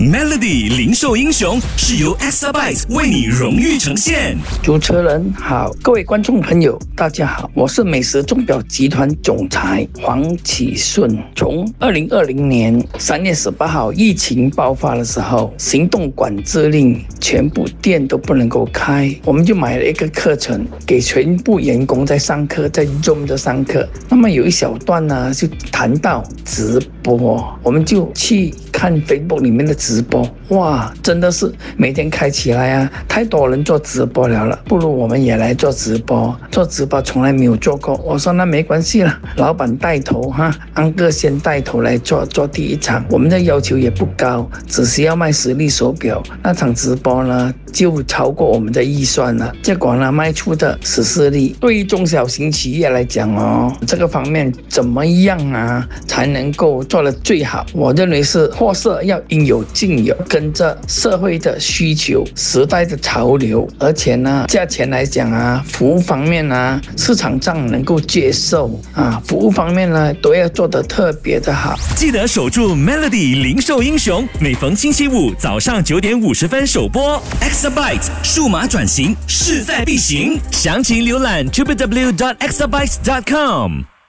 Melody 零售英雄是由 Exabyte 为你荣誉呈现。主持人好，各位观众朋友，大家好，我是美食钟表集团总裁黄启顺。从二零二零年三月十八号疫情爆发的时候，行动管制令，全部店都不能够开，我们就买了一个课程，给全部员工在上课，在 Zoom 的上课。那么有一小段呢，就谈到直播，我们就去看 Facebook 里面的直播，哇，真的是每天开起来啊，太多人做直播了了，不如我们也来做直播。做直播从来没有做过，我说那没关系了，老板带头哈，安哥先带头来做做第一场，我们的要求也不高，只需要卖实力手表，那场直播呢就超过我们的预算了，结果呢卖出的十四例，对于中小型企业来讲哦，这个方面怎么样啊才能够做得最好？我认为是要应有尽有，跟着社会的需求、时代的潮流，而且呢，价钱来讲啊，服务方面呢，市场上能够接受啊，服务方面呢，都要做得特别的好。记得守住 Melody 零售英雄，每逢星期五早上九点五十分首播。Exabyte 数码转型势在必行，详情浏览 www.exabyte.com。